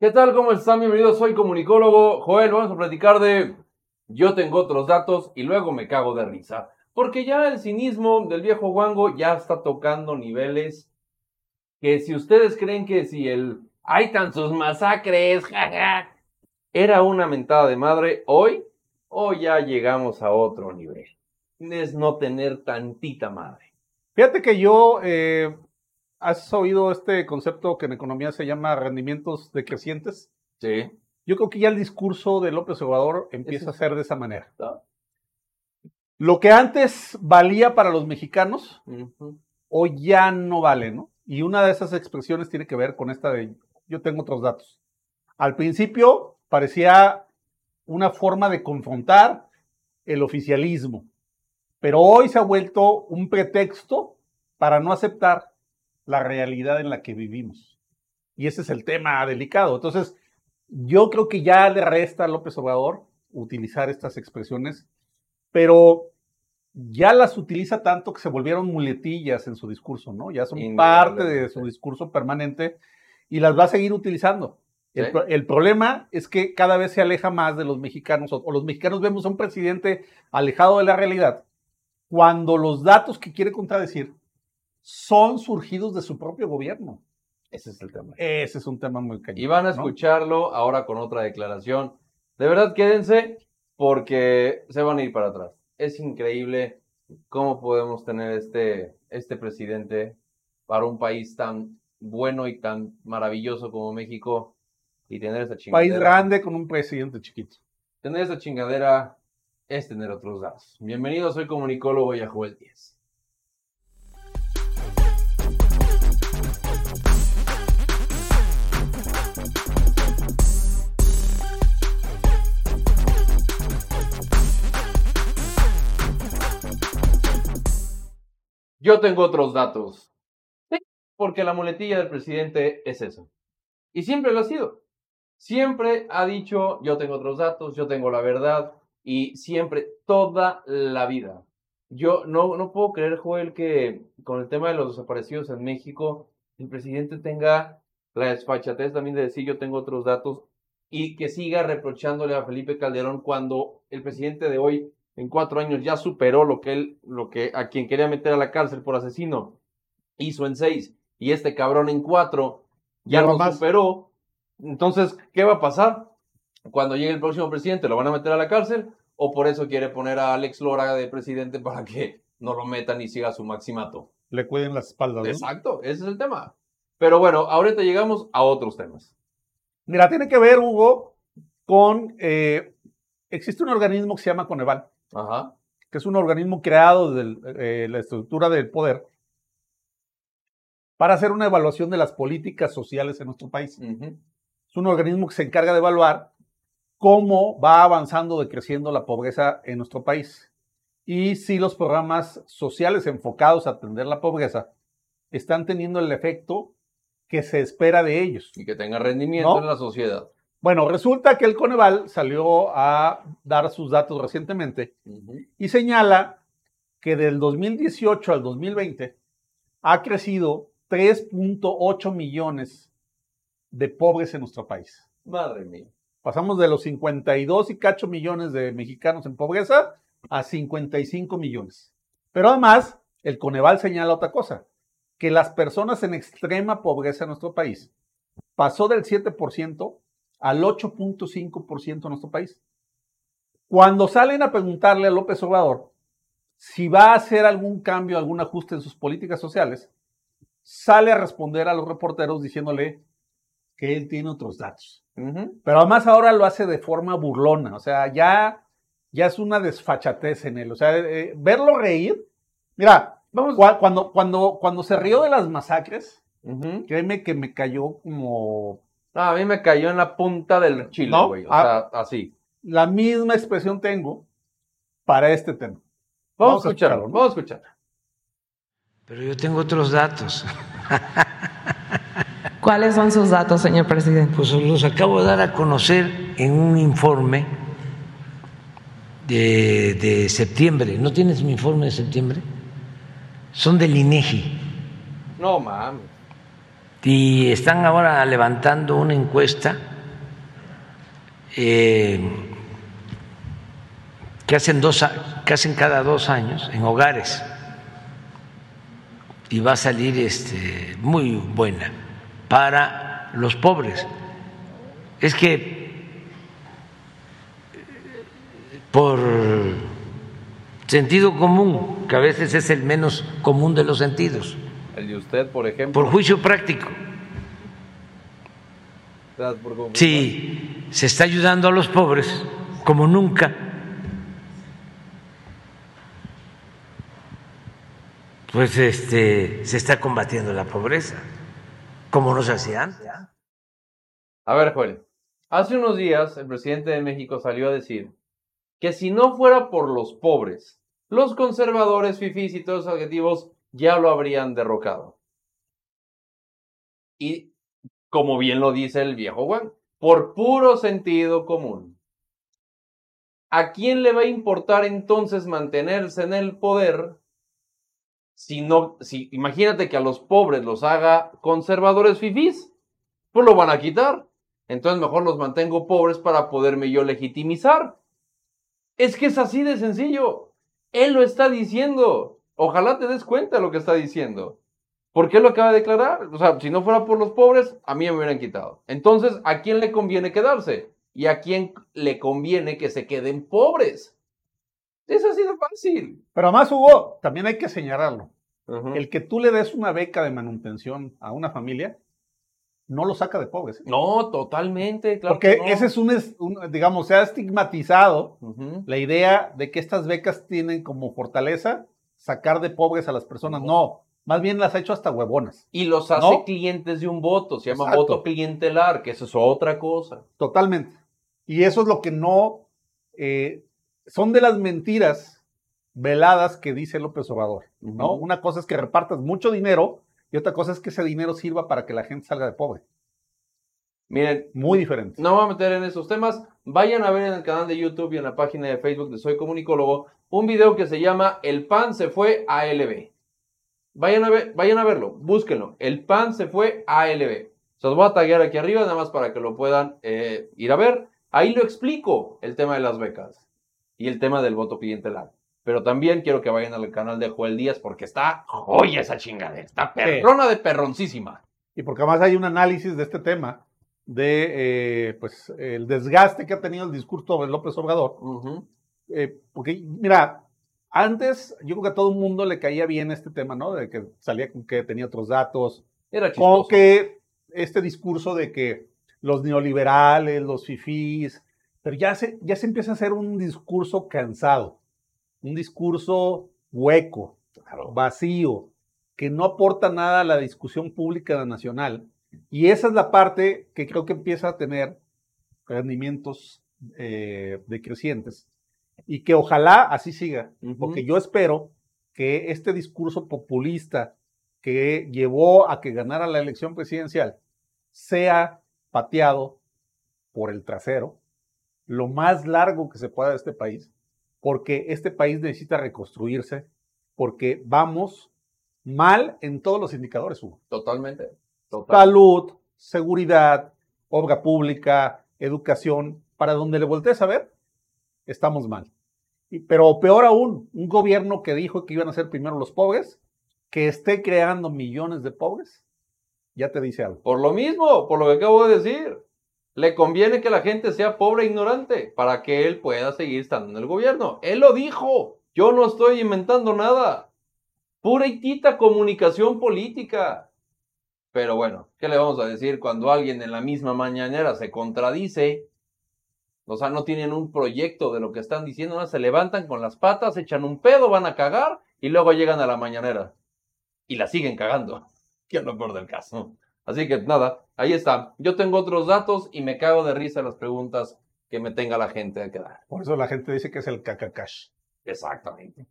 ¿Qué tal? ¿Cómo están? Bienvenidos, soy comunicólogo Joel. Vamos a platicar de yo tengo otros datos y luego me cago de risa. Porque ya el cinismo del viejo Wango ya está tocando niveles que si ustedes creen que si el hay tantos masacres, jaja, era una mentada de madre, hoy, hoy ya llegamos a otro nivel. Es no tener tantita madre. Fíjate que yo, eh, ¿has oído este concepto que en economía se llama rendimientos decrecientes? Sí. Yo creo que ya el discurso de López Obrador empieza a ser de esa manera. ¿no? Lo que antes valía para los mexicanos, Ujú. hoy ya no vale, ¿no? Y una de esas expresiones tiene que ver con esta de yo tengo otros datos. Al principio parecía una forma de confrontar el oficialismo, pero hoy se ha vuelto un pretexto para no aceptar la realidad en la que vivimos. Y ese es el tema delicado. Entonces, yo creo que ya le resta a López Obrador utilizar estas expresiones, pero ya las utiliza tanto que se volvieron muletillas en su discurso, ¿no? Ya son parte de su discurso permanente y las va a seguir utilizando. El, Sí. pro- el problema es que cada vez se aleja más de los mexicanos, o, o los mexicanos vemos a un presidente alejado de la realidad, cuando los datos que quiere contradecir son surgidos de su propio gobierno. Ese es el tema. Ese es un tema muy cañón. Y van a ¿no? escucharlo ahora con otra declaración. De verdad, quédense porque se van a ir para atrás. Es increíble cómo podemos tener este, este presidente para un país tan bueno y tan maravilloso como México y tener esa chingadera. País grande con un presidente chiquito. Tener esa chingadera es tener otros datos. Bienvenido, soy comunicólogo y a Joel 10. Yo tengo otros datos. Sí, porque la muletilla del presidente es eso. Y siempre lo ha sido. Siempre ha dicho, yo tengo otros datos, yo tengo la verdad, y siempre, toda la vida. Yo no, no puedo creer, Joel, que con el tema de los desaparecidos en México, el presidente tenga la desfachatez también de decir yo tengo otros datos y que siga reprochándole a Felipe Calderón cuando el presidente de hoy en cuatro años ya superó lo que él, lo que a quien quería meter a la cárcel por asesino hizo en seis y este cabrón en cuatro ya lo más. superó. Entonces, ¿qué va a pasar? Cuando llegue el próximo presidente, ¿lo van a meter a la cárcel? ¿O por eso quiere poner a Alex Lora de presidente para que no lo metan y siga su maximato? Le cuiden las espaldas. ¿no? Exacto, ese es el tema. Pero bueno, ahorita llegamos a otros temas. Mira, tiene que ver, Hugo, con... eh, existe un organismo que se llama Coneval, Ajá. que es un organismo creado desde la estructura del poder para hacer una evaluación de las políticas sociales en nuestro país. Es un organismo que se encarga de evaluar cómo va avanzando, decreciendo la pobreza en nuestro país. Y si los programas sociales enfocados a atender la pobreza están teniendo el efecto que se espera de ellos. Y que tenga rendimiento ¿No? en la sociedad. Bueno, resulta que el Coneval salió a dar sus datos recientemente y señala que del 2018 al 2020 ha crecido 3.8 millones de pobres en nuestro país. Madre mía. Pasamos de los 52 y cacho millones de mexicanos en pobreza a 55 millones. Pero además, el Coneval señala otra cosa, que las personas en extrema pobreza en nuestro país pasó del 7% al 8.5% en nuestro país. Cuando salen a preguntarle a López Obrador si va a hacer algún cambio, algún ajuste en sus políticas sociales, sale a responder a los reporteros diciéndole que él tiene otros datos. Pero además ahora lo hace de forma burlona, o sea, ya, ya es una desfachatez en él. O sea, eh, verlo reír. Mira, Vamos. cua- cuando, cuando, cuando se rió de las masacres, créeme que me cayó como Ah, a mí me cayó en la punta del chile, ¿No? güey. O Ah. sea, así. la misma expresión tengo para este tema. Vamos, Vamos a a escucharlo. escucharlo. Vamos a escuchar. Pero yo tengo otros datos. ¿Cuáles son sus datos, señor presidente? Pues los acabo de dar a conocer en un informe de, de septiembre. ¿No tienes mi informe de septiembre? Son del INEGI. No mames. Y están ahora levantando una encuesta eh, que, hacen dos, que cada dos años en hogares y va a salir este, muy buena para los pobres. Es que por sentido común, que a veces es el menos común de los sentidos, El de usted, por ejemplo. por juicio práctico. Si se está ayudando a los pobres como nunca, pues este se está combatiendo la pobreza, como no se hacía antes. A ver, Joel. Hace unos días el presidente de México salió a decir que si no fuera por los pobres, los conservadores, fifís y todos esos adjetivos ya lo habrían derrocado. Y como bien lo dice el viejo Juan, por puro sentido común. ¿A quién le va a importar entonces mantenerse en el poder si no, si imagínate que a los pobres los haga conservadores fifís, pues lo van a quitar. Entonces mejor los mantengo pobres para poderme yo legitimizar. Es que es así de sencillo. Él lo está diciendo. Ojalá te des cuenta de lo que está diciendo. Porque él lo acaba de declarar. O sea, si no fuera por los pobres, a mí me hubieran quitado. Entonces, ¿a quién le conviene quedarse? ¿Y a quién le conviene que se queden pobres? Es así de fácil. Pero además, Hugo, también hay que señalarlo. El que tú le des una beca de manutención a una familia, no lo saca de pobres. ¿eh? No, totalmente. Claro Porque no. ese es un, digamos, se ha estigmatizado la idea de que estas becas tienen como fortaleza sacar de pobres a las personas. No, más bien las ha hecho hasta huevonas. Y los hace ¿No? clientes de un voto. Se llama Exacto. voto clientelar, que eso es otra cosa. Totalmente. Y eso es lo que no, eh, son de las mentiras veladas que dice López Obrador. ¿no? Una cosa es que repartas mucho dinero y otra cosa es que ese dinero sirva para que la gente salga de pobre. Miren, Muy diferente. no me voy a meter en esos temas. Vayan a ver en el canal de YouTube y en la página de Facebook de Soy Comunicólogo un video que se llama El pan se fue a LB. Vayan a, ver, vayan a verlo, búsquenlo. El pan se fue a LB. Se los voy a taggear aquí arriba nada más para que lo puedan eh, ir a ver. Ahí lo explico el tema de las becas y el tema del voto clientelar. Pero también quiero que vayan al canal de Joel Díaz porque está joya esa chingadera. Está perrona de perroncísima. Y porque además hay un análisis de este tema de eh, pues el desgaste que ha tenido el discurso de López Obrador. Eh, porque, mira, antes yo creo que a todo el mundo le caía bien este tema, ¿no? De que salía con que tenía otros datos, Era chistoso. que este discurso de que los neoliberales, los fifís, pero ya se, ya se empieza a hacer un discurso cansado, un discurso hueco, vacío, que no aporta nada a la discusión pública nacional. Y esa es la parte que creo que empieza a tener rendimientos eh, decrecientes. Y que ojalá así siga, porque yo espero que este discurso populista que llevó a que ganara la elección presidencial sea pateado por el trasero lo más largo que se pueda de este país, porque este país necesita reconstruirse, porque vamos mal en todos los indicadores, Hugo. Totalmente. Total. Salud, seguridad, obra pública, educación, para donde le voltees a ver, estamos mal. Y- pero peor aún, un gobierno que dijo que iban a ser primero los pobres, que esté creando millones de pobres, ya te dice algo. Por lo mismo, por lo que acabo de decir. Le conviene que la gente sea pobre e ignorante para que él pueda seguir estando en el gobierno. Él lo dijo. Yo no estoy inventando nada. Pura y tita comunicación política. Pero bueno, ¿qué le vamos a decir cuando alguien en la misma mañanera se contradice? O sea, no tienen un proyecto de lo que están diciendo, nada, se levantan con las patas, echan un pedo, van a cagar y luego llegan a la mañanera. Y la siguen cagando. Que es lo peor del caso. Así que nada, ahí está. Yo tengo otros datos y me cago de risa las preguntas que me tenga la gente a quedar. Por eso la gente dice que es el cacacash. Exactamente.